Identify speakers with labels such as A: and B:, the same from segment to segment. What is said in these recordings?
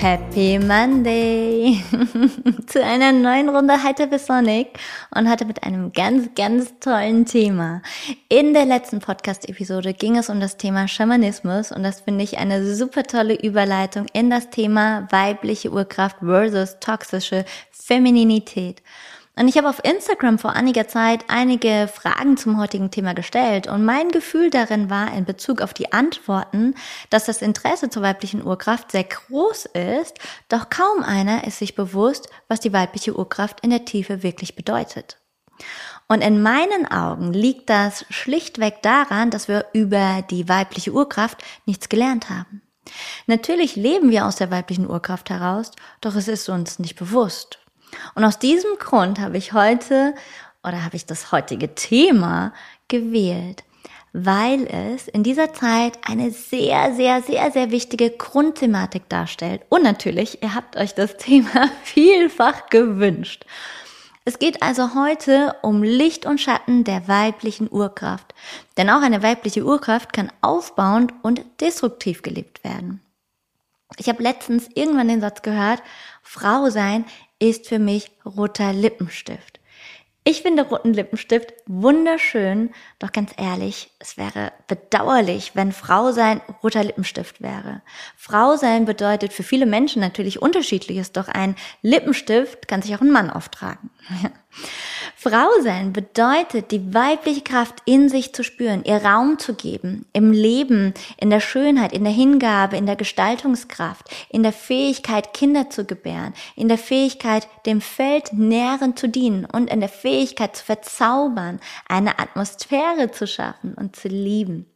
A: Happy Monday zu einer neuen Runde Heiter bis Sonic und hatte mit einem ganz, ganz tollen Thema. In der letzten Podcast-Episode ging es um das Thema Schamanismus und das finde ich eine super tolle Überleitung in das Thema weibliche Urkraft versus toxische Femininität. Und ich habe auf Instagram vor einiger Zeit einige Fragen zum heutigen Thema gestellt und mein Gefühl darin war in Bezug auf die Antworten, dass das Interesse zur weiblichen Urkraft sehr groß ist, doch kaum einer ist sich bewusst, was die weibliche Urkraft in der Tiefe wirklich bedeutet. Und in meinen Augen liegt das schlichtweg daran, dass wir über die weibliche Urkraft nichts gelernt haben. Natürlich leben wir aus der weiblichen Urkraft heraus, doch es ist uns nicht bewusst. Und aus diesem Grund habe ich heute oder habe ich das heutige Thema gewählt, weil es in dieser Zeit eine sehr, sehr, sehr, sehr wichtige Grundthematik darstellt. Und natürlich, ihr habt euch das Thema vielfach gewünscht. Es geht also heute um Licht und Schatten der weiblichen Urkraft. Denn auch eine weibliche Urkraft kann aufbauend und destruktiv gelebt werden. Ich habe letztens irgendwann den Satz gehört, Frau sein ist für mich roter Lippenstift. Ich finde roten Lippenstift wunderschön, doch ganz ehrlich, es wäre bedauerlich, wenn Frau sein roter Lippenstift wäre. Frau sein bedeutet für viele Menschen natürlich unterschiedliches, doch ein Lippenstift kann sich auch ein Mann auftragen. Frau sein bedeutet, die weibliche Kraft in sich zu spüren, ihr Raum zu geben, im Leben, in der Schönheit, in der Hingabe, in der Gestaltungskraft, in der Fähigkeit, Kinder zu gebären, in der Fähigkeit, dem Feld nährend zu dienen und in der Fähigkeit zu verzaubern, eine Atmosphäre zu schaffen und zu lieben.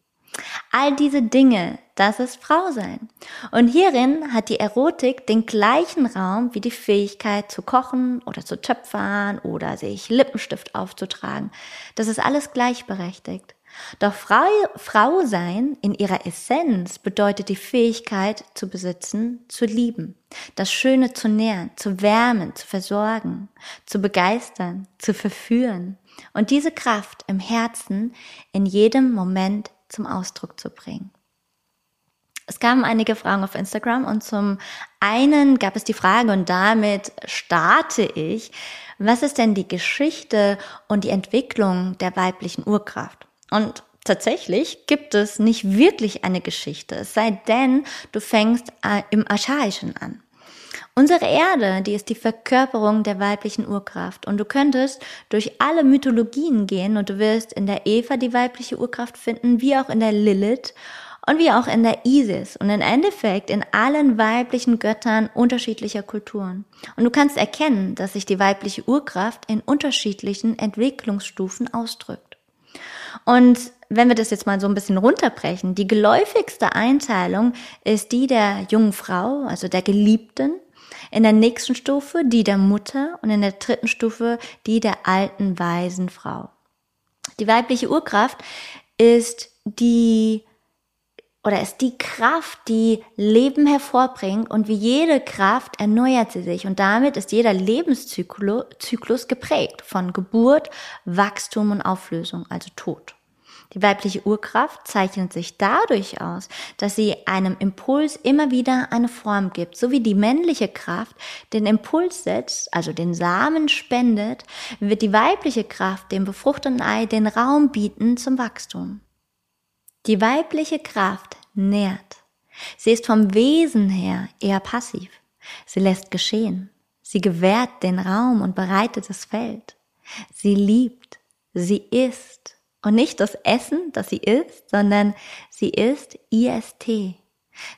A: All diese Dinge, das ist Frau sein. Und hierin hat die Erotik den gleichen Raum wie die Fähigkeit zu kochen oder zu töpfern oder sich Lippenstift aufzutragen. Das ist alles gleichberechtigt. Doch Frau, Frau sein in ihrer Essenz bedeutet die Fähigkeit zu besitzen, zu lieben, das Schöne zu nähren, zu wärmen, zu versorgen, zu begeistern, zu verführen und diese Kraft im Herzen in jedem Moment zum Ausdruck zu bringen. Es kamen einige Fragen auf Instagram und zum einen gab es die Frage und damit starte ich, was ist denn die Geschichte und die Entwicklung der weiblichen Urkraft? Und tatsächlich gibt es nicht wirklich eine Geschichte, es sei denn, du fängst äh, im Archaischen an. Unsere Erde, die ist die Verkörperung der weiblichen Urkraft. Und du könntest durch alle Mythologien gehen und du wirst in der Eva die weibliche Urkraft finden, wie auch in der Lilith und wie auch in der Isis und im Endeffekt in allen weiblichen Göttern unterschiedlicher Kulturen. Und du kannst erkennen, dass sich die weibliche Urkraft in unterschiedlichen Entwicklungsstufen ausdrückt. Und wenn wir das jetzt mal so ein bisschen runterbrechen, die geläufigste Einteilung ist die der jungen Frau, also der Geliebten, in der nächsten Stufe die der Mutter und in der dritten Stufe die der alten weisen Frau. Die weibliche Urkraft ist die oder ist die Kraft, die Leben hervorbringt und wie jede Kraft erneuert sie sich und damit ist jeder Lebenszyklus geprägt von Geburt, Wachstum und Auflösung, also Tod. Die weibliche Urkraft zeichnet sich dadurch aus, dass sie einem Impuls immer wieder eine Form gibt, so wie die männliche Kraft den Impuls setzt, also den Samen spendet, wird die weibliche Kraft dem befruchteten Ei den Raum bieten zum Wachstum. Die weibliche Kraft nährt. Sie ist vom Wesen her eher passiv. Sie lässt geschehen. Sie gewährt den Raum und bereitet das Feld. Sie liebt. Sie isst. Und nicht das Essen, das sie isst, sondern sie ist IST.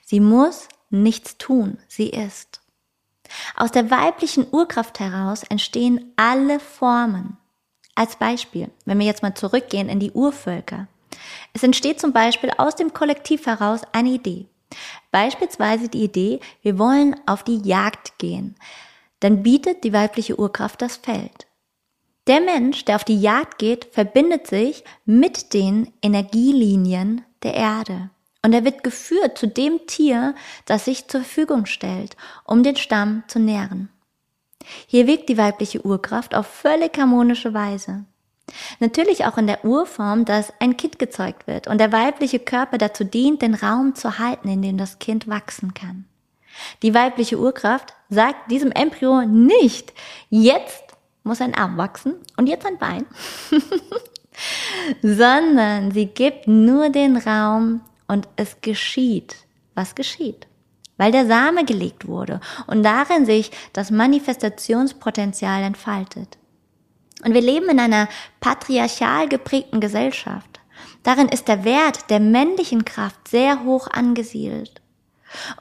A: Sie muss nichts tun, sie ist. Aus der weiblichen Urkraft heraus entstehen alle Formen. Als Beispiel, wenn wir jetzt mal zurückgehen in die Urvölker. Es entsteht zum Beispiel aus dem Kollektiv heraus eine Idee. Beispielsweise die Idee, wir wollen auf die Jagd gehen. Dann bietet die weibliche Urkraft das Feld. Der Mensch, der auf die Jagd geht, verbindet sich mit den Energielinien der Erde. Und er wird geführt zu dem Tier, das sich zur Verfügung stellt, um den Stamm zu nähren. Hier wirkt die weibliche Urkraft auf völlig harmonische Weise. Natürlich auch in der Urform, dass ein Kind gezeugt wird und der weibliche Körper dazu dient, den Raum zu halten, in dem das Kind wachsen kann. Die weibliche Urkraft sagt diesem Embryo nicht, jetzt muss ein Arm wachsen und jetzt ein Bein, sondern sie gibt nur den Raum und es geschieht, was geschieht weil der Same gelegt wurde und darin sich das Manifestationspotenzial entfaltet. Und wir leben in einer patriarchal geprägten Gesellschaft. Darin ist der Wert der männlichen Kraft sehr hoch angesiedelt.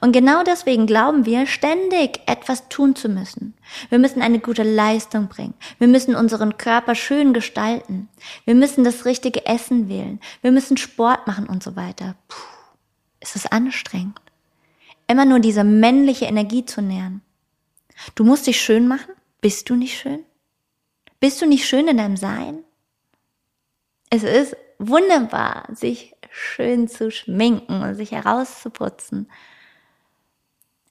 A: Und genau deswegen glauben wir, ständig etwas tun zu müssen. Wir müssen eine gute Leistung bringen. Wir müssen unseren Körper schön gestalten. Wir müssen das richtige Essen wählen. Wir müssen Sport machen und so weiter. Puh, ist es anstrengend. Immer nur diese männliche Energie zu nähren. Du musst dich schön machen. Bist du nicht schön? Bist du nicht schön in deinem Sein? Es ist wunderbar, sich schön zu schminken und sich herauszuputzen.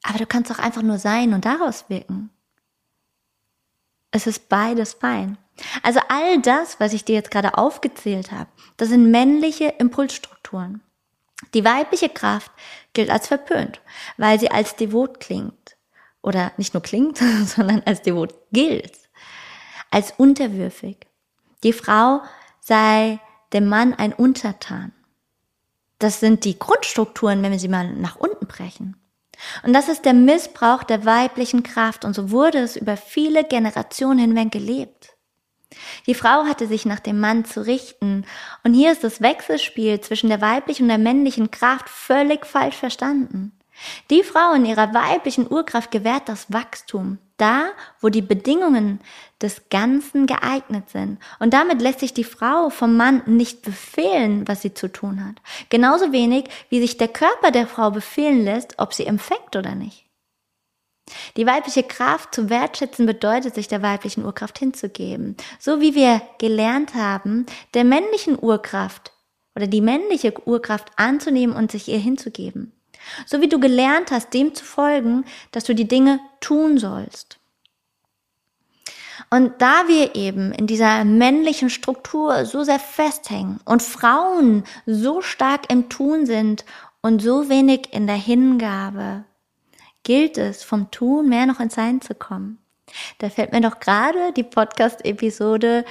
A: Aber du kannst auch einfach nur sein und daraus wirken. Es ist beides fein. Also all das, was ich dir jetzt gerade aufgezählt habe, das sind männliche Impulsstrukturen. Die weibliche Kraft gilt als verpönt, weil sie als devot klingt. Oder nicht nur klingt, sondern als devot gilt als unterwürfig. Die Frau sei dem Mann ein Untertan. Das sind die Grundstrukturen, wenn wir sie mal nach unten brechen. Und das ist der Missbrauch der weiblichen Kraft und so wurde es über viele Generationen hinweg gelebt. Die Frau hatte sich nach dem Mann zu richten und hier ist das Wechselspiel zwischen der weiblichen und der männlichen Kraft völlig falsch verstanden. Die Frau in ihrer weiblichen Urkraft gewährt das Wachstum, da, wo die Bedingungen des Ganzen geeignet sind. Und damit lässt sich die Frau vom Mann nicht befehlen, was sie zu tun hat. Genauso wenig, wie sich der Körper der Frau befehlen lässt, ob sie empfängt oder nicht. Die weibliche Kraft zu wertschätzen bedeutet, sich der weiblichen Urkraft hinzugeben. So wie wir gelernt haben, der männlichen Urkraft oder die männliche Urkraft anzunehmen und sich ihr hinzugeben. So wie du gelernt hast, dem zu folgen, dass du die Dinge tun sollst. Und da wir eben in dieser männlichen Struktur so sehr festhängen und Frauen so stark im Tun sind und so wenig in der Hingabe, gilt es, vom Tun mehr noch ins Sein zu kommen. Da fällt mir doch gerade die Podcast-Episode,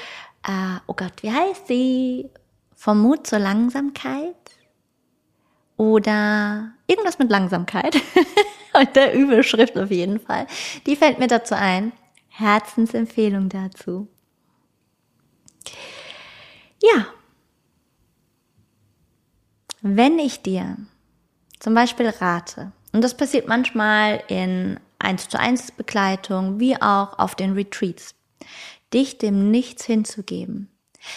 A: äh, oh Gott, wie heißt sie? Vom Mut zur Langsamkeit oder irgendwas mit Langsamkeit. Und der Überschrift auf jeden Fall. Die fällt mir dazu ein. Herzensempfehlung dazu. Ja. Wenn ich dir zum Beispiel rate, und das passiert manchmal in 1 zu 1 Begleitung wie auch auf den Retreats, dich dem Nichts hinzugeben,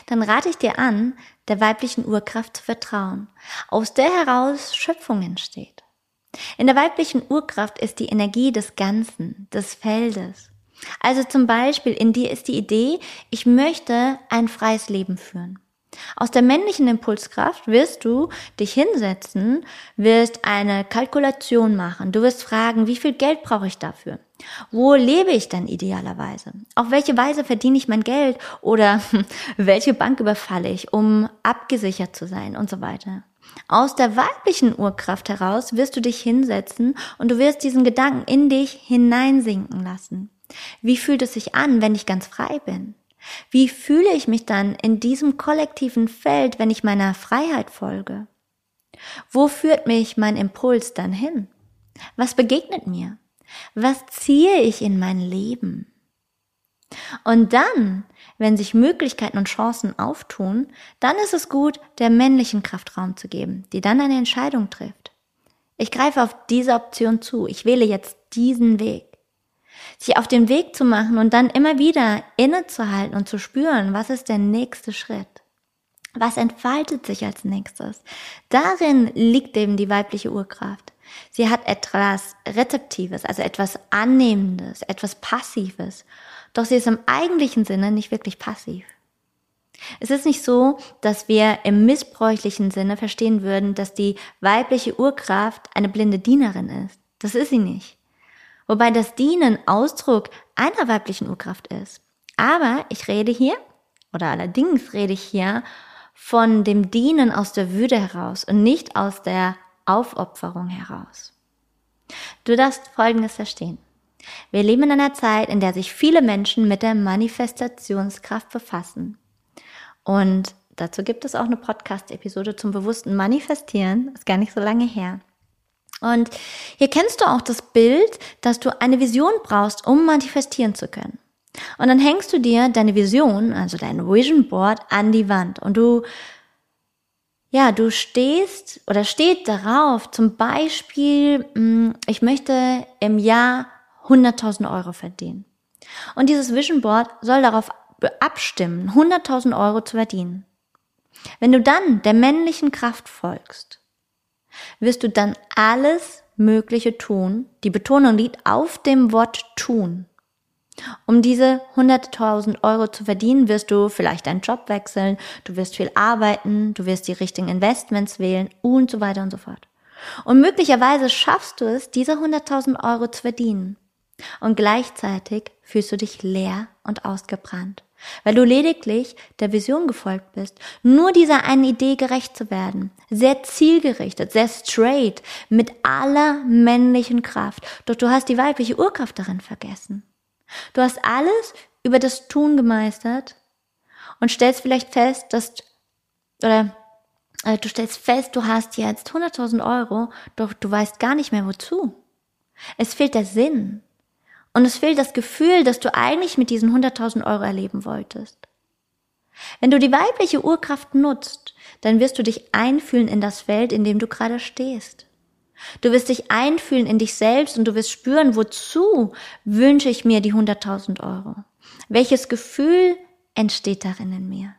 A: dann rate ich dir an, der weiblichen Urkraft zu vertrauen, aus der heraus Schöpfung entsteht. In der weiblichen Urkraft ist die Energie des Ganzen, des Feldes. Also zum Beispiel in dir ist die Idee, ich möchte ein freies Leben führen. Aus der männlichen Impulskraft wirst du dich hinsetzen, wirst eine Kalkulation machen. Du wirst fragen, wie viel Geld brauche ich dafür? Wo lebe ich dann idealerweise? Auf welche Weise verdiene ich mein Geld? Oder welche Bank überfalle ich, um abgesichert zu sein und so weiter? Aus der weiblichen Urkraft heraus wirst du dich hinsetzen und du wirst diesen Gedanken in dich hineinsinken lassen. Wie fühlt es sich an, wenn ich ganz frei bin? Wie fühle ich mich dann in diesem kollektiven Feld, wenn ich meiner Freiheit folge? Wo führt mich mein Impuls dann hin? Was begegnet mir? Was ziehe ich in mein Leben? Und dann, wenn sich Möglichkeiten und Chancen auftun, dann ist es gut, der männlichen Kraft Raum zu geben, die dann eine Entscheidung trifft. Ich greife auf diese Option zu. Ich wähle jetzt diesen Weg sich auf den Weg zu machen und dann immer wieder innezuhalten und zu spüren, was ist der nächste Schritt? Was entfaltet sich als nächstes? Darin liegt eben die weibliche Urkraft. Sie hat etwas Rezeptives, also etwas Annehmendes, etwas Passives. Doch sie ist im eigentlichen Sinne nicht wirklich passiv. Es ist nicht so, dass wir im missbräuchlichen Sinne verstehen würden, dass die weibliche Urkraft eine blinde Dienerin ist. Das ist sie nicht. Wobei das Dienen Ausdruck einer weiblichen Urkraft ist. Aber ich rede hier, oder allerdings rede ich hier von dem Dienen aus der Würde heraus und nicht aus der Aufopferung heraus. Du darfst Folgendes verstehen. Wir leben in einer Zeit, in der sich viele Menschen mit der Manifestationskraft befassen. Und dazu gibt es auch eine Podcast-Episode zum bewussten Manifestieren. Ist gar nicht so lange her. Und hier kennst du auch das Bild, dass du eine Vision brauchst, um manifestieren zu können. Und dann hängst du dir deine Vision, also dein Vision Board, an die Wand und du, ja, du stehst oder steht darauf, zum Beispiel, hm, ich möchte im Jahr 100.000 Euro verdienen. Und dieses Vision Board soll darauf abstimmen, 100.000 Euro zu verdienen. Wenn du dann der männlichen Kraft folgst, wirst du dann alles Mögliche tun. Die Betonung liegt auf dem Wort tun. Um diese 100.000 Euro zu verdienen, wirst du vielleicht deinen Job wechseln, du wirst viel arbeiten, du wirst die richtigen Investments wählen und so weiter und so fort. Und möglicherweise schaffst du es, diese 100.000 Euro zu verdienen. Und gleichzeitig fühlst du dich leer und ausgebrannt weil du lediglich der Vision gefolgt bist, nur dieser einen Idee gerecht zu werden, sehr zielgerichtet, sehr straight, mit aller männlichen Kraft. Doch du hast die weibliche Urkraft darin vergessen. Du hast alles über das Tun gemeistert und stellst vielleicht fest, dass, oder äh, du stellst fest, du hast jetzt 100.000 Euro, doch du weißt gar nicht mehr wozu. Es fehlt der Sinn. Und es fehlt das Gefühl, dass du eigentlich mit diesen 100.000 Euro erleben wolltest. Wenn du die weibliche Urkraft nutzt, dann wirst du dich einfühlen in das Feld, in dem du gerade stehst. Du wirst dich einfühlen in dich selbst und du wirst spüren, wozu wünsche ich mir die 100.000 Euro? Welches Gefühl entsteht darin in mir?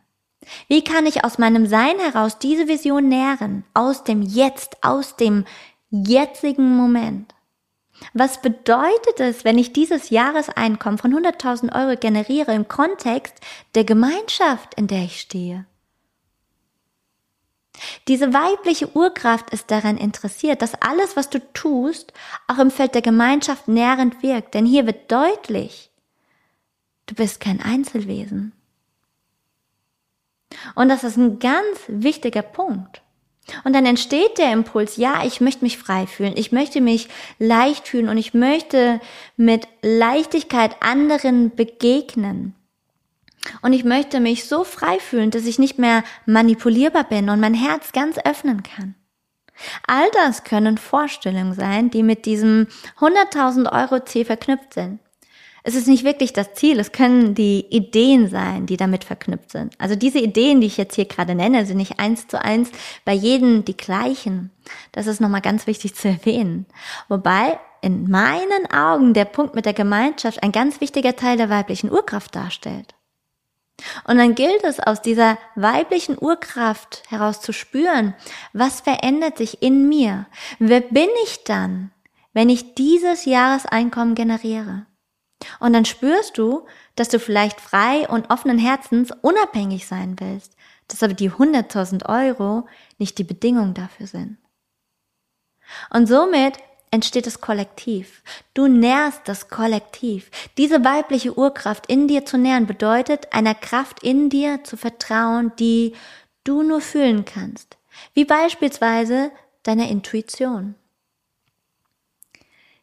A: Wie kann ich aus meinem Sein heraus diese Vision nähren? Aus dem Jetzt, aus dem jetzigen Moment? Was bedeutet es, wenn ich dieses Jahreseinkommen von 100.000 Euro generiere im Kontext der Gemeinschaft, in der ich stehe? Diese weibliche Urkraft ist daran interessiert, dass alles, was du tust, auch im Feld der Gemeinschaft nährend wirkt. Denn hier wird deutlich, du bist kein Einzelwesen. Und das ist ein ganz wichtiger Punkt. Und dann entsteht der Impuls, ja, ich möchte mich frei fühlen, ich möchte mich leicht fühlen und ich möchte mit Leichtigkeit anderen begegnen. Und ich möchte mich so frei fühlen, dass ich nicht mehr manipulierbar bin und mein Herz ganz öffnen kann. All das können Vorstellungen sein, die mit diesem 100.000 Euro Ziel verknüpft sind es ist nicht wirklich das Ziel, es können die Ideen sein, die damit verknüpft sind. Also diese Ideen, die ich jetzt hier gerade nenne, sind nicht eins zu eins bei jedem die gleichen. Das ist nochmal ganz wichtig zu erwähnen. Wobei in meinen Augen der Punkt mit der Gemeinschaft ein ganz wichtiger Teil der weiblichen Urkraft darstellt. Und dann gilt es aus dieser weiblichen Urkraft heraus zu spüren, was verändert sich in mir? Wer bin ich dann, wenn ich dieses Jahreseinkommen generiere? Und dann spürst du, dass du vielleicht frei und offenen Herzens unabhängig sein willst, dass aber die 100.000 Euro nicht die Bedingung dafür sind. Und somit entsteht das Kollektiv. Du nährst das Kollektiv. Diese weibliche Urkraft in dir zu nähren bedeutet, einer Kraft in dir zu vertrauen, die du nur fühlen kannst. Wie beispielsweise deiner Intuition.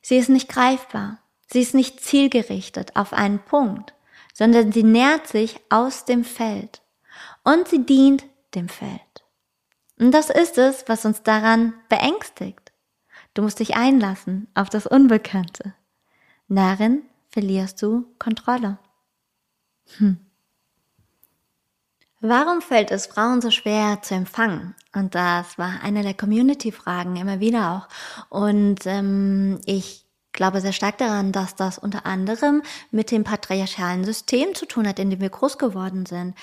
A: Sie ist nicht greifbar. Sie ist nicht zielgerichtet auf einen Punkt, sondern sie nährt sich aus dem Feld und sie dient dem Feld. Und das ist es, was uns daran beängstigt. Du musst dich einlassen auf das Unbekannte. Darin verlierst du Kontrolle. Hm. Warum fällt es Frauen so schwer zu empfangen? Und das war eine der Community-Fragen immer wieder auch. Und ähm, ich glaube sehr stark daran, dass das unter anderem mit dem patriarchalen System zu tun hat, in dem wir groß geworden sind.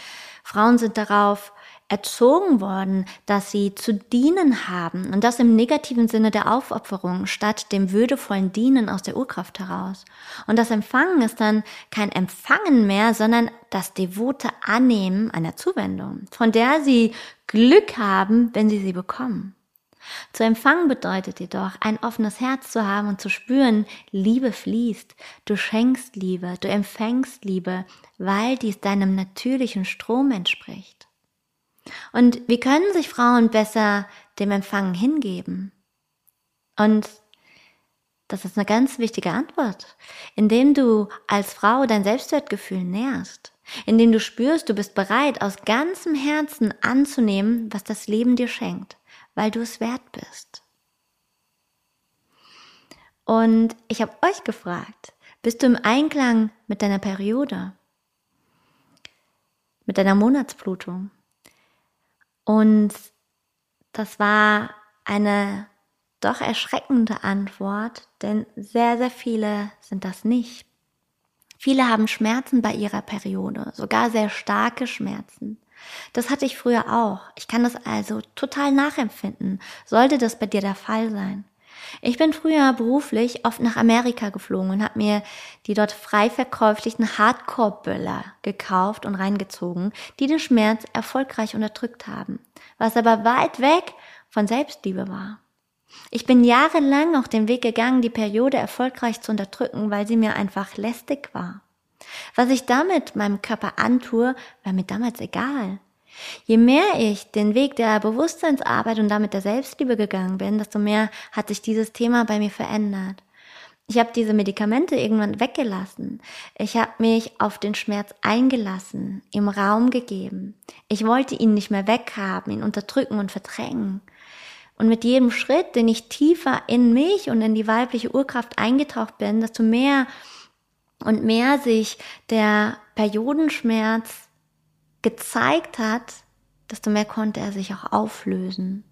A: Frauen sind darauf erzogen worden, dass sie zu dienen haben und das im negativen Sinne der Aufopferung statt dem würdevollen Dienen aus der Urkraft heraus. Und das Empfangen ist dann kein Empfangen mehr, sondern das devote Annehmen einer Zuwendung, von der sie Glück haben, wenn sie sie bekommen. Zu empfangen bedeutet jedoch, ein offenes Herz zu haben und zu spüren, Liebe fließt, du schenkst Liebe, du empfängst Liebe, weil dies deinem natürlichen Strom entspricht. Und wie können sich Frauen besser dem Empfangen hingeben? Und das ist eine ganz wichtige Antwort, indem du als Frau dein Selbstwertgefühl nährst, indem du spürst, du bist bereit, aus ganzem Herzen anzunehmen, was das Leben dir schenkt weil du es wert bist. Und ich habe euch gefragt, bist du im Einklang mit deiner Periode, mit deiner Monatsblutung? Und das war eine doch erschreckende Antwort, denn sehr, sehr viele sind das nicht. Viele haben Schmerzen bei ihrer Periode, sogar sehr starke Schmerzen. Das hatte ich früher auch. Ich kann das also total nachempfinden, sollte das bei dir der Fall sein. Ich bin früher beruflich oft nach Amerika geflogen und habe mir die dort frei verkäuflichen Hardcore-Böller gekauft und reingezogen, die den Schmerz erfolgreich unterdrückt haben, was aber weit weg von Selbstliebe war. Ich bin jahrelang auch den Weg gegangen, die Periode erfolgreich zu unterdrücken, weil sie mir einfach lästig war. Was ich damit meinem Körper antue, war mir damals egal. Je mehr ich den Weg der Bewusstseinsarbeit und damit der Selbstliebe gegangen bin, desto mehr hat sich dieses Thema bei mir verändert. Ich habe diese Medikamente irgendwann weggelassen. Ich habe mich auf den Schmerz eingelassen, ihm Raum gegeben. Ich wollte ihn nicht mehr weghaben, ihn unterdrücken und verdrängen. Und mit jedem Schritt, den ich tiefer in mich und in die weibliche Urkraft eingetaucht bin, desto mehr und mehr sich der Periodenschmerz gezeigt hat, desto mehr konnte er sich auch auflösen.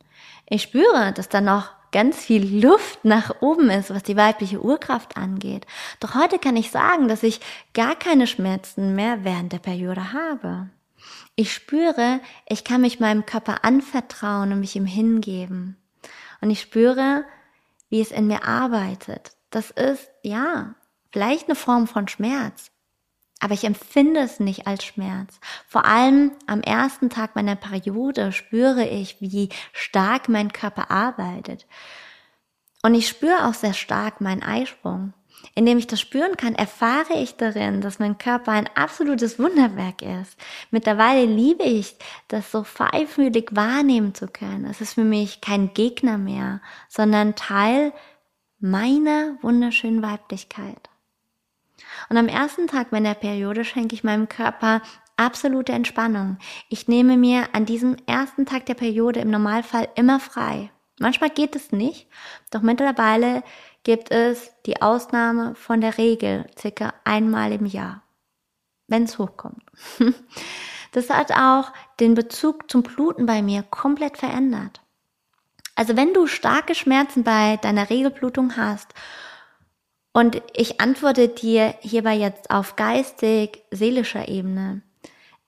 A: Ich spüre, dass da noch ganz viel Luft nach oben ist, was die weibliche Urkraft angeht. Doch heute kann ich sagen, dass ich gar keine Schmerzen mehr während der Periode habe. Ich spüre, ich kann mich meinem Körper anvertrauen und mich ihm hingeben. Und ich spüre, wie es in mir arbeitet. Das ist, ja, vielleicht eine Form von Schmerz, aber ich empfinde es nicht als Schmerz. Vor allem am ersten Tag meiner Periode spüre ich, wie stark mein Körper arbeitet. Und ich spüre auch sehr stark meinen Eisprung. Indem ich das spüren kann, erfahre ich darin, dass mein Körper ein absolutes Wunderwerk ist. Mittlerweile liebe ich, das so feinfühlig wahrnehmen zu können. Es ist für mich kein Gegner mehr, sondern Teil meiner wunderschönen Weiblichkeit. Und am ersten Tag meiner Periode schenke ich meinem Körper absolute Entspannung. Ich nehme mir an diesem ersten Tag der Periode im Normalfall immer frei. Manchmal geht es nicht, doch mittlerweile gibt es die Ausnahme von der Regel circa einmal im Jahr, wenn es hochkommt. Das hat auch den Bezug zum Bluten bei mir komplett verändert. Also wenn du starke Schmerzen bei deiner Regelblutung hast und ich antworte dir hierbei jetzt auf geistig, seelischer Ebene.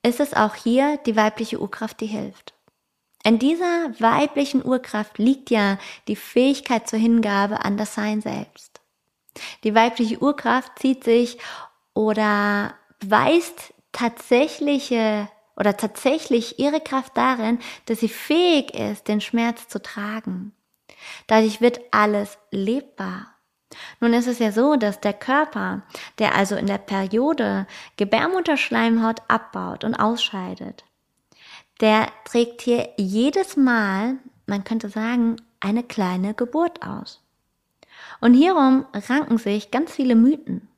A: Ist es auch hier die weibliche Urkraft, die hilft? In dieser weiblichen Urkraft liegt ja die Fähigkeit zur Hingabe an das Sein selbst. Die weibliche Urkraft zieht sich oder weist tatsächliche oder tatsächlich ihre Kraft darin, dass sie fähig ist, den Schmerz zu tragen. Dadurch wird alles lebbar. Nun ist es ja so, dass der Körper, der also in der Periode Gebärmutterschleimhaut abbaut und ausscheidet, der trägt hier jedes Mal, man könnte sagen, eine kleine Geburt aus. Und hierum ranken sich ganz viele Mythen.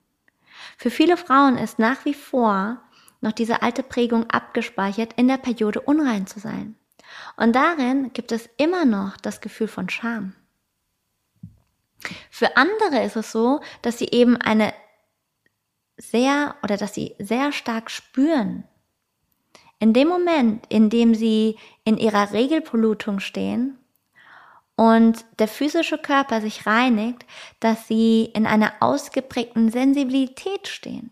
A: Für viele Frauen ist nach wie vor noch diese alte Prägung abgespeichert, in der Periode unrein zu sein. Und darin gibt es immer noch das Gefühl von Scham. Für andere ist es so, dass sie eben eine sehr oder dass sie sehr stark spüren. In dem Moment, in dem sie in ihrer Regelpollutung stehen und der physische Körper sich reinigt, dass sie in einer ausgeprägten Sensibilität stehen.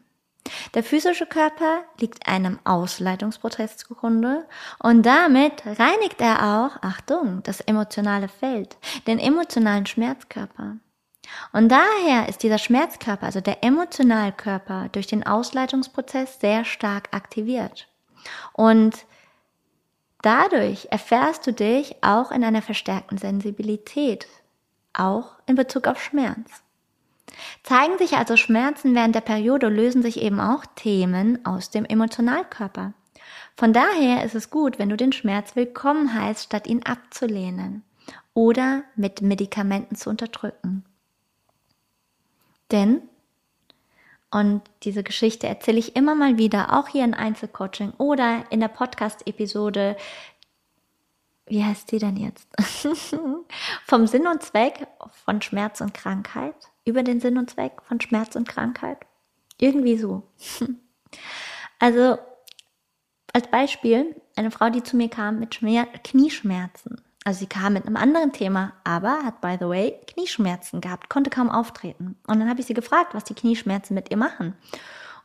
A: Der physische Körper liegt einem Ausleitungsprozess zugrunde und damit reinigt er auch, Achtung, das emotionale Feld, den emotionalen Schmerzkörper. Und daher ist dieser Schmerzkörper, also der Emotionalkörper, durch den Ausleitungsprozess sehr stark aktiviert. Und dadurch erfährst du dich auch in einer verstärkten Sensibilität, auch in Bezug auf Schmerz. Zeigen sich also Schmerzen während der Periode, lösen sich eben auch Themen aus dem Emotionalkörper. Von daher ist es gut, wenn du den Schmerz willkommen heißt, statt ihn abzulehnen oder mit Medikamenten zu unterdrücken. Denn, und diese Geschichte erzähle ich immer mal wieder, auch hier in Einzelcoaching oder in der Podcast-Episode, wie heißt die denn jetzt? Vom Sinn und Zweck von Schmerz und Krankheit, über den Sinn und Zweck von Schmerz und Krankheit. Irgendwie so. Also, als Beispiel, eine Frau, die zu mir kam mit Schmer Knieschmerzen. Also sie kam mit einem anderen Thema, aber hat, by the way, Knieschmerzen gehabt, konnte kaum auftreten. Und dann habe ich sie gefragt, was die Knieschmerzen mit ihr machen.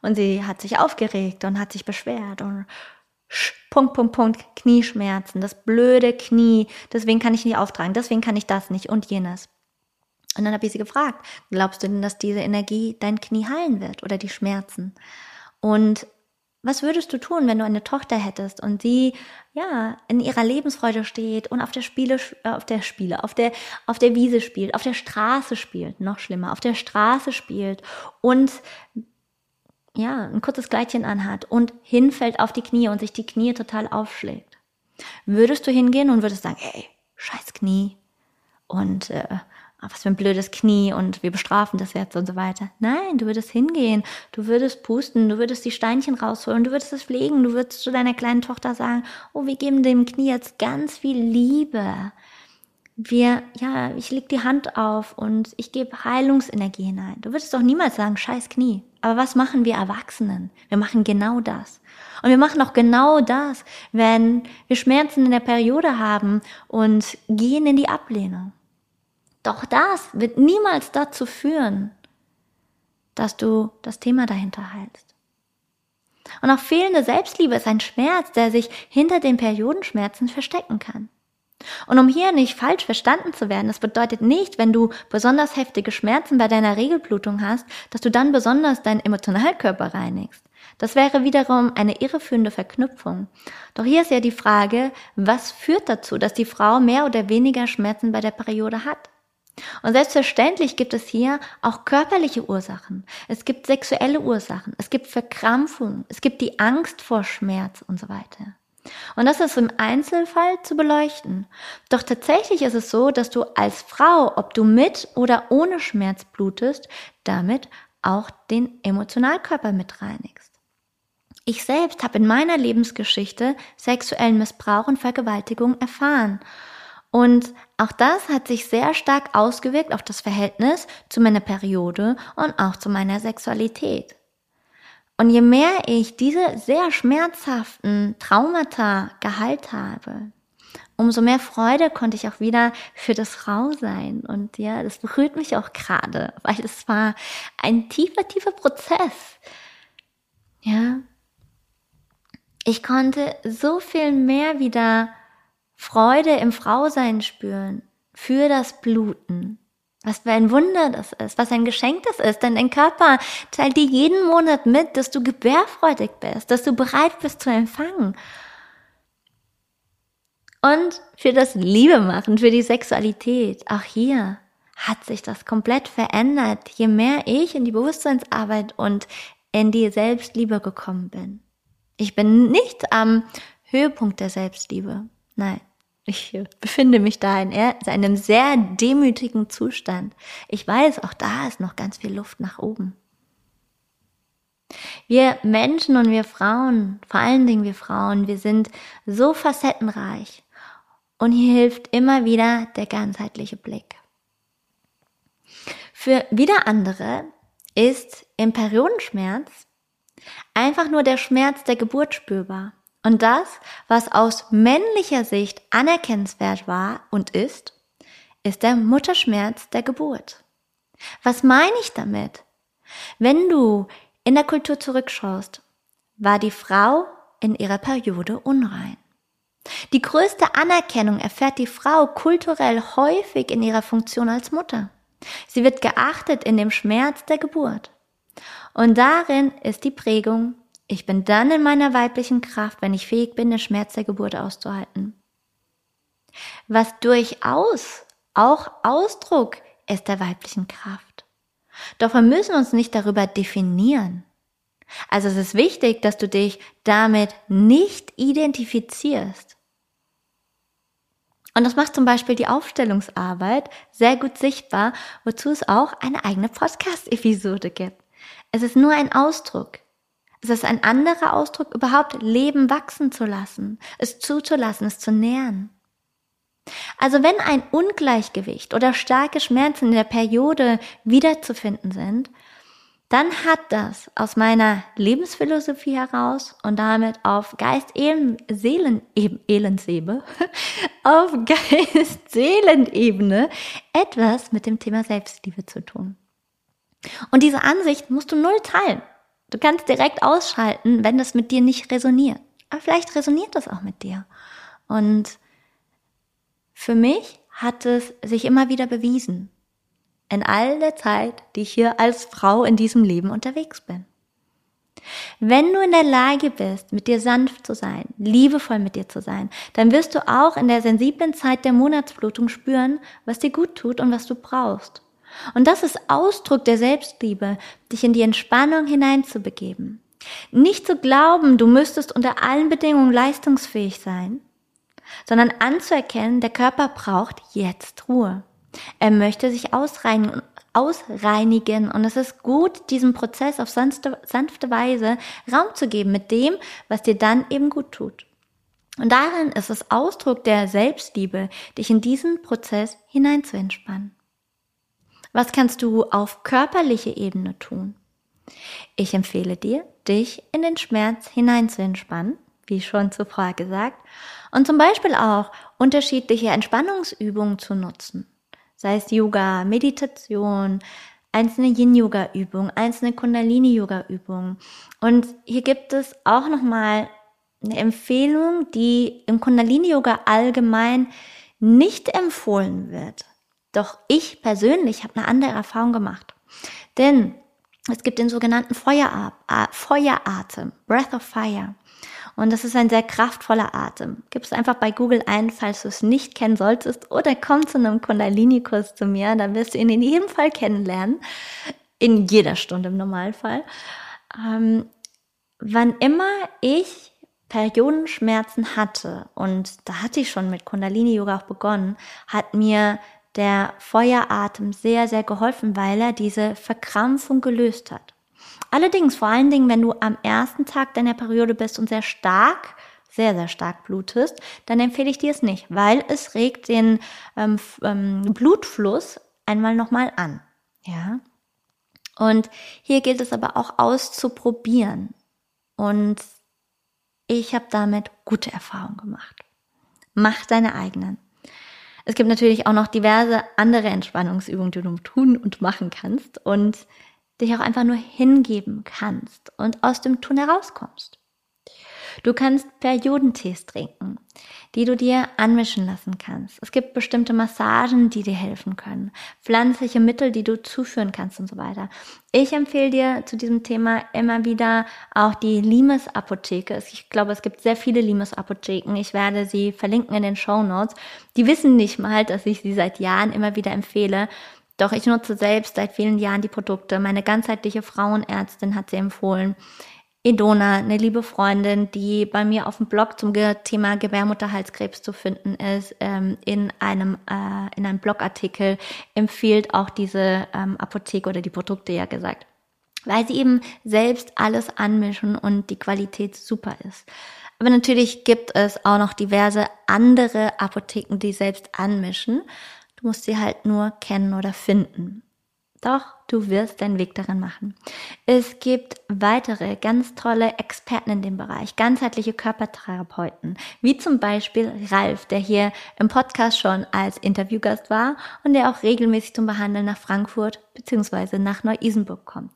A: Und sie hat sich aufgeregt und hat sich beschwert und Punkt, Punkt, Punkt, Knieschmerzen, das blöde Knie, deswegen kann ich nicht auftragen, deswegen kann ich das nicht und jenes. Und dann habe ich sie gefragt, glaubst du denn, dass diese Energie dein Knie heilen wird oder die Schmerzen? Und was würdest du tun, wenn du eine Tochter hättest und sie ja in ihrer Lebensfreude steht und auf der Spiele äh, auf der Spiele auf der auf der Wiese spielt, auf der Straße spielt, noch schlimmer, auf der Straße spielt und ja, ein kurzes Kleidchen anhat und hinfällt auf die Knie und sich die Knie total aufschlägt. Würdest du hingehen und würdest sagen, ey, scheiß Knie und äh, was für ein blödes Knie und wir bestrafen das jetzt und so weiter. Nein, du würdest hingehen, du würdest pusten, du würdest die Steinchen rausholen, du würdest es pflegen, du würdest zu deiner kleinen Tochter sagen, oh, wir geben dem Knie jetzt ganz viel Liebe. Wir, ja, ich leg die Hand auf und ich gebe Heilungsenergie hinein. Du würdest doch niemals sagen, scheiß Knie. Aber was machen wir Erwachsenen? Wir machen genau das. Und wir machen auch genau das, wenn wir Schmerzen in der Periode haben und gehen in die Ablehnung. Doch das wird niemals dazu führen, dass du das Thema dahinter heilst. Und auch fehlende Selbstliebe ist ein Schmerz, der sich hinter den Periodenschmerzen verstecken kann. Und um hier nicht falsch verstanden zu werden, das bedeutet nicht, wenn du besonders heftige Schmerzen bei deiner Regelblutung hast, dass du dann besonders deinen Emotionalkörper reinigst. Das wäre wiederum eine irreführende Verknüpfung. Doch hier ist ja die Frage, was führt dazu, dass die Frau mehr oder weniger Schmerzen bei der Periode hat? Und selbstverständlich gibt es hier auch körperliche Ursachen. Es gibt sexuelle Ursachen. Es gibt Verkrampfung. Es gibt die Angst vor Schmerz und so weiter. Und das ist im Einzelfall zu beleuchten. Doch tatsächlich ist es so, dass du als Frau, ob du mit oder ohne Schmerz blutest, damit auch den Emotionalkörper mit reinigst. Ich selbst habe in meiner Lebensgeschichte sexuellen Missbrauch und Vergewaltigung erfahren. Und auch das hat sich sehr stark ausgewirkt auf das Verhältnis zu meiner Periode und auch zu meiner Sexualität. Und je mehr ich diese sehr schmerzhaften Traumata geheilt habe, umso mehr Freude konnte ich auch wieder für das Frausein. Und ja, das berührt mich auch gerade, weil es war ein tiefer, tiefer Prozess. Ja. Ich konnte so viel mehr wieder Freude im Frausein spüren, für das Bluten. Was für ein Wunder das ist, was ein Geschenk das ist, denn dein Körper teilt dir jeden Monat mit, dass du gebärfreudig bist, dass du bereit bist zu empfangen. Und für das Liebe machen, für die Sexualität, auch hier hat sich das komplett verändert, je mehr ich in die Bewusstseinsarbeit und in die Selbstliebe gekommen bin. Ich bin nicht am Höhepunkt der Selbstliebe. Nein. Ich befinde mich da in einem sehr demütigen Zustand. Ich weiß, auch da ist noch ganz viel Luft nach oben. Wir Menschen und wir Frauen, vor allen Dingen wir Frauen, wir sind so facettenreich. Und hier hilft immer wieder der ganzheitliche Blick. Für wieder andere ist im Periodenschmerz einfach nur der Schmerz der Geburt spürbar. Und das, was aus männlicher Sicht anerkennenswert war und ist, ist der Mutterschmerz der Geburt. Was meine ich damit? Wenn du in der Kultur zurückschaust, war die Frau in ihrer Periode unrein. Die größte Anerkennung erfährt die Frau kulturell häufig in ihrer Funktion als Mutter. Sie wird geachtet in dem Schmerz der Geburt. Und darin ist die Prägung, ich bin dann in meiner weiblichen Kraft, wenn ich fähig bin, den Schmerz der Geburt auszuhalten. Was durchaus auch Ausdruck ist der weiblichen Kraft. Doch wir müssen uns nicht darüber definieren. Also es ist wichtig, dass du dich damit nicht identifizierst. Und das macht zum Beispiel die Aufstellungsarbeit sehr gut sichtbar, wozu es auch eine eigene Podcast-Episode gibt. Es ist nur ein Ausdruck. Es ist ein anderer Ausdruck, überhaupt Leben wachsen zu lassen, es zuzulassen, es zu nähren. Also wenn ein Ungleichgewicht oder starke Schmerzen in der Periode wiederzufinden sind, dann hat das aus meiner Lebensphilosophie heraus und damit auf Geist, Seelen, Elendsebe, auf Geist, Seelenebene etwas mit dem Thema Selbstliebe zu tun. Und diese Ansicht musst du null teilen. Du kannst direkt ausschalten, wenn das mit dir nicht resoniert. Aber vielleicht resoniert das auch mit dir. Und für mich hat es sich immer wieder bewiesen, in all der Zeit, die ich hier als Frau in diesem Leben unterwegs bin. Wenn du in der Lage bist, mit dir sanft zu sein, liebevoll mit dir zu sein, dann wirst du auch in der sensiblen Zeit der Monatsblutung spüren, was dir gut tut und was du brauchst. Und das ist Ausdruck der Selbstliebe, dich in die Entspannung hineinzubegeben. Nicht zu glauben, du müsstest unter allen Bedingungen leistungsfähig sein, sondern anzuerkennen, der Körper braucht jetzt Ruhe. Er möchte sich ausreinigen, ausreinigen und es ist gut, diesem Prozess auf sanfte, sanfte Weise Raum zu geben mit dem, was dir dann eben gut tut. Und darin ist es Ausdruck der Selbstliebe, dich in diesen Prozess hinein zu entspannen. Was kannst du auf körperliche Ebene tun? Ich empfehle dir, dich in den Schmerz hinein zu entspannen, wie schon zuvor gesagt, und zum Beispiel auch unterschiedliche Entspannungsübungen zu nutzen sei es Yoga, Meditation, einzelne Yin-Yoga-Übungen, einzelne Kundalini-Yoga-Übungen. Und hier gibt es auch nochmal eine Empfehlung, die im Kundalini-Yoga allgemein nicht empfohlen wird. Doch ich persönlich habe eine andere Erfahrung gemacht. Denn es gibt den sogenannten Feueratem, Breath of Fire. Und das ist ein sehr kraftvoller Atem. Gib es einfach bei Google ein, falls du es nicht kennen solltest. Oder komm zu einem Kundalini-Kurs zu mir, dann wirst du ihn in jedem Fall kennenlernen. In jeder Stunde im Normalfall. Ähm, wann immer ich Periodenschmerzen hatte, und da hatte ich schon mit Kundalini-Yoga auch begonnen, hat mir der Feueratem sehr, sehr geholfen, weil er diese Verkrampfung gelöst hat. Allerdings, vor allen Dingen, wenn du am ersten Tag deiner Periode bist und sehr stark, sehr, sehr stark blutest, dann empfehle ich dir es nicht, weil es regt den ähm, ähm, Blutfluss einmal nochmal an. Ja. Und hier gilt es aber auch auszuprobieren. Und ich habe damit gute Erfahrungen gemacht. Mach deine eigenen. Es gibt natürlich auch noch diverse andere Entspannungsübungen, die du tun und machen kannst. Und dich auch einfach nur hingeben kannst und aus dem Tun herauskommst. Du kannst Periodentees trinken, die du dir anmischen lassen kannst. Es gibt bestimmte Massagen, die dir helfen können, pflanzliche Mittel, die du zuführen kannst und so weiter. Ich empfehle dir zu diesem Thema immer wieder auch die Limes Apotheke. Ich glaube, es gibt sehr viele Limes Apotheken. Ich werde sie verlinken in den Show Notes. Die wissen nicht mal, dass ich sie seit Jahren immer wieder empfehle doch ich nutze selbst seit vielen Jahren die Produkte. Meine ganzheitliche Frauenärztin hat sie empfohlen. Edona, eine liebe Freundin, die bei mir auf dem Blog zum Thema Gebärmutterhalskrebs zu finden ist, ähm, in einem äh, in einem Blogartikel empfiehlt auch diese ähm, Apotheke oder die Produkte ja gesagt, weil sie eben selbst alles anmischen und die Qualität super ist. Aber natürlich gibt es auch noch diverse andere Apotheken, die selbst anmischen. Du musst sie halt nur kennen oder finden. Doch du wirst deinen Weg darin machen. Es gibt weitere ganz tolle Experten in dem Bereich, ganzheitliche Körpertherapeuten, wie zum Beispiel Ralf, der hier im Podcast schon als Interviewgast war und der auch regelmäßig zum Behandeln nach Frankfurt bzw. nach Neu-Isenburg kommt.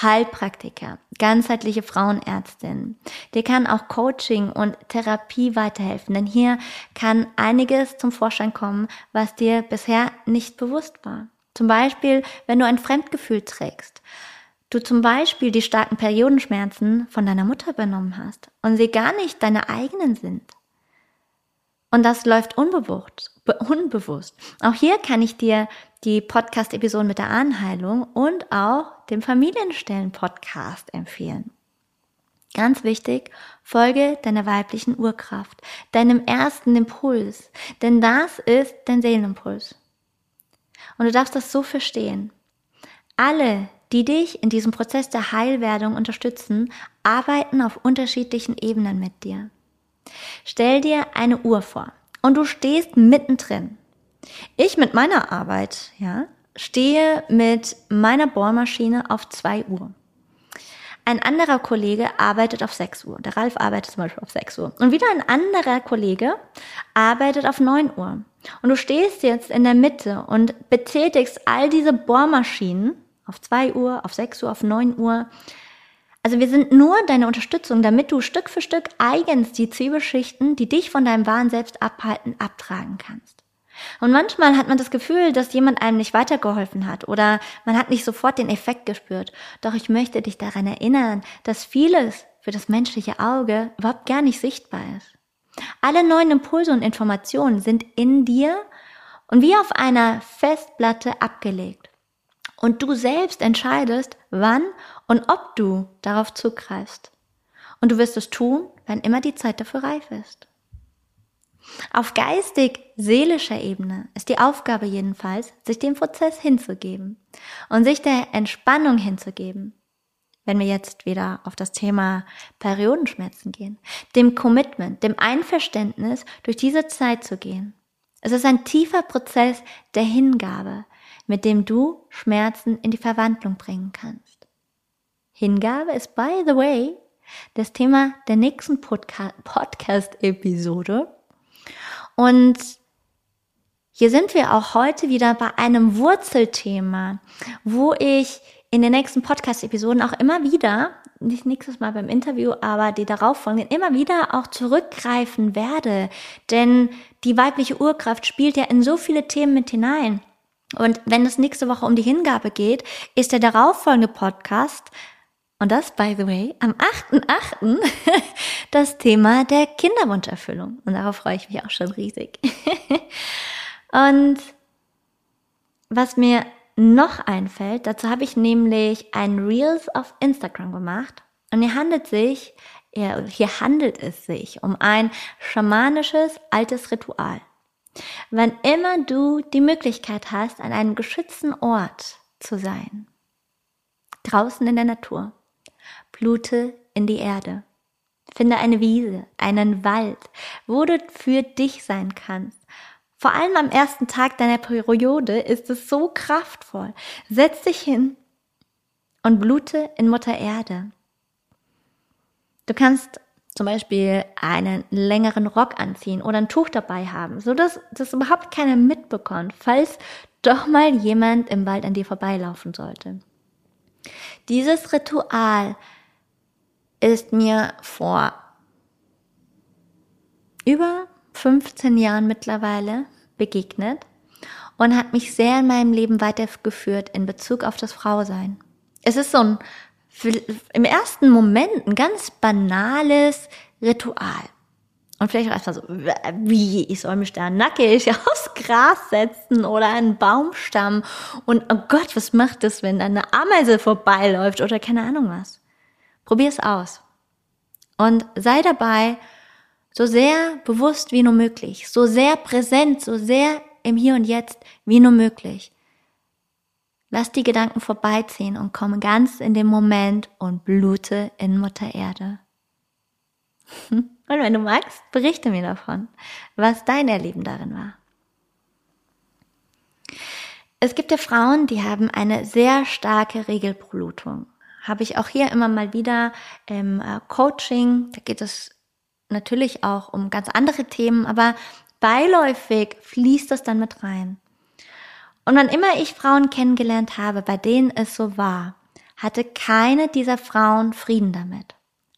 A: Heilpraktiker, ganzheitliche Frauenärztin, der kann auch Coaching und Therapie weiterhelfen, denn hier kann einiges zum Vorschein kommen, was dir bisher nicht bewusst war. Zum Beispiel, wenn du ein Fremdgefühl trägst, du zum Beispiel die starken Periodenschmerzen von deiner Mutter übernommen hast und sie gar nicht deine eigenen sind. Und das läuft unbewusst. unbewusst. Auch hier kann ich dir die Podcast-Episoden mit der Anheilung und auch den Familienstellen-Podcast empfehlen. Ganz wichtig, folge deiner weiblichen Urkraft, deinem ersten Impuls, denn das ist dein Seelenimpuls. Und du darfst das so verstehen. Alle, die dich in diesem Prozess der Heilwerdung unterstützen, arbeiten auf unterschiedlichen Ebenen mit dir. Stell dir eine Uhr vor und du stehst mittendrin. Ich mit meiner Arbeit, ja, stehe mit meiner Bohrmaschine auf zwei Uhr. Ein anderer Kollege arbeitet auf 6 Uhr. Der Ralf arbeitet zum Beispiel auf 6 Uhr. Und wieder ein anderer Kollege arbeitet auf 9 Uhr. Und du stehst jetzt in der Mitte und betätigst all diese Bohrmaschinen auf 2 Uhr, auf 6 Uhr, auf 9 Uhr. Also wir sind nur deine Unterstützung, damit du Stück für Stück eigens die Zwiebelschichten, die dich von deinem wahren Selbst abhalten, abtragen kannst. Und manchmal hat man das Gefühl, dass jemand einem nicht weitergeholfen hat oder man hat nicht sofort den Effekt gespürt. Doch ich möchte dich daran erinnern, dass vieles für das menschliche Auge überhaupt gar nicht sichtbar ist. Alle neuen Impulse und Informationen sind in dir und wie auf einer Festplatte abgelegt. Und du selbst entscheidest, wann und ob du darauf zugreifst. Und du wirst es tun, wenn immer die Zeit dafür reif ist. Auf geistig-seelischer Ebene ist die Aufgabe jedenfalls, sich dem Prozess hinzugeben und sich der Entspannung hinzugeben. Wenn wir jetzt wieder auf das Thema Periodenschmerzen gehen, dem Commitment, dem Einverständnis, durch diese Zeit zu gehen. Es ist ein tiefer Prozess der Hingabe, mit dem du Schmerzen in die Verwandlung bringen kannst. Hingabe ist, by the way, das Thema der nächsten Podca Podcast-Episode. Und hier sind wir auch heute wieder bei einem Wurzelthema, wo ich in den nächsten Podcast-Episoden auch immer wieder, nicht nächstes Mal beim Interview, aber die darauffolgenden, immer wieder auch zurückgreifen werde. Denn die weibliche Urkraft spielt ja in so viele Themen mit hinein. Und wenn es nächste Woche um die Hingabe geht, ist der darauffolgende Podcast und das, by the way, am 8.8. das Thema der Kinderwunscherfüllung. Und darauf freue ich mich auch schon riesig. und was mir noch einfällt, dazu habe ich nämlich ein Reels auf Instagram gemacht. Und hier handelt sich, hier handelt es sich um ein schamanisches altes Ritual. Wann immer du die Möglichkeit hast, an einem geschützten Ort zu sein, draußen in der Natur, blute in die Erde. Finde eine Wiese, einen Wald, wo du für dich sein kannst. Vor allem am ersten Tag deiner Periode ist es so kraftvoll. Setz dich hin und blute in Mutter Erde. Du kannst zum Beispiel einen längeren Rock anziehen oder ein Tuch dabei haben, so dass das überhaupt keiner mitbekommt, falls doch mal jemand im Wald an dir vorbeilaufen sollte. Dieses Ritual ist mir vor über 15 Jahren mittlerweile begegnet und hat mich sehr in meinem Leben weitergeführt in Bezug auf das Frausein. Es ist so ein im ersten Moment ein ganz banales Ritual. Und vielleicht auch erstmal so, wie, ich soll mich da nackig aufs Gras setzen oder einen Baumstamm. Und oh Gott, was macht das, wenn da eine Ameise vorbeiläuft oder keine Ahnung was. Probier es aus. Und sei dabei so sehr bewusst wie nur möglich, so sehr präsent, so sehr im Hier und Jetzt wie nur möglich. Lass die Gedanken vorbeiziehen und komme ganz in den Moment und blute in Mutter Erde. Und wenn du magst, berichte mir davon, was dein Erleben darin war. Es gibt ja Frauen, die haben eine sehr starke Regelblutung. Habe ich auch hier immer mal wieder im äh, Coaching. Da geht es natürlich auch um ganz andere Themen, aber beiläufig fließt das dann mit rein. Und wann immer ich Frauen kennengelernt habe, bei denen es so war, hatte keine dieser Frauen Frieden damit.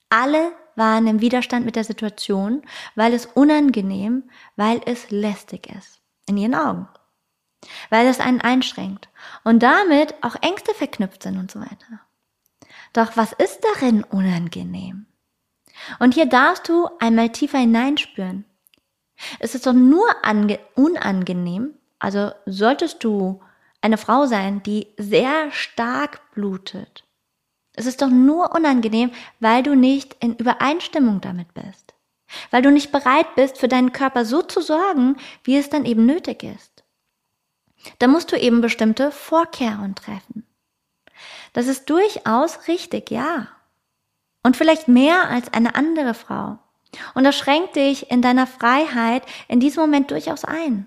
A: Alle waren im Widerstand mit der Situation, weil es unangenehm, weil es lästig ist. In ihren Augen. Weil es einen einschränkt. Und damit auch Ängste verknüpft sind und so weiter. Doch was ist darin unangenehm? Und hier darfst du einmal tiefer hineinspüren. Es ist doch nur unangenehm, also solltest du eine Frau sein, die sehr stark blutet. Es ist doch nur unangenehm, weil du nicht in Übereinstimmung damit bist. Weil du nicht bereit bist, für deinen Körper so zu sorgen, wie es dann eben nötig ist. Da musst du eben bestimmte Vorkehrungen treffen. Das ist durchaus richtig, ja. Und vielleicht mehr als eine andere Frau. Und das schränkt dich in deiner Freiheit in diesem Moment durchaus ein.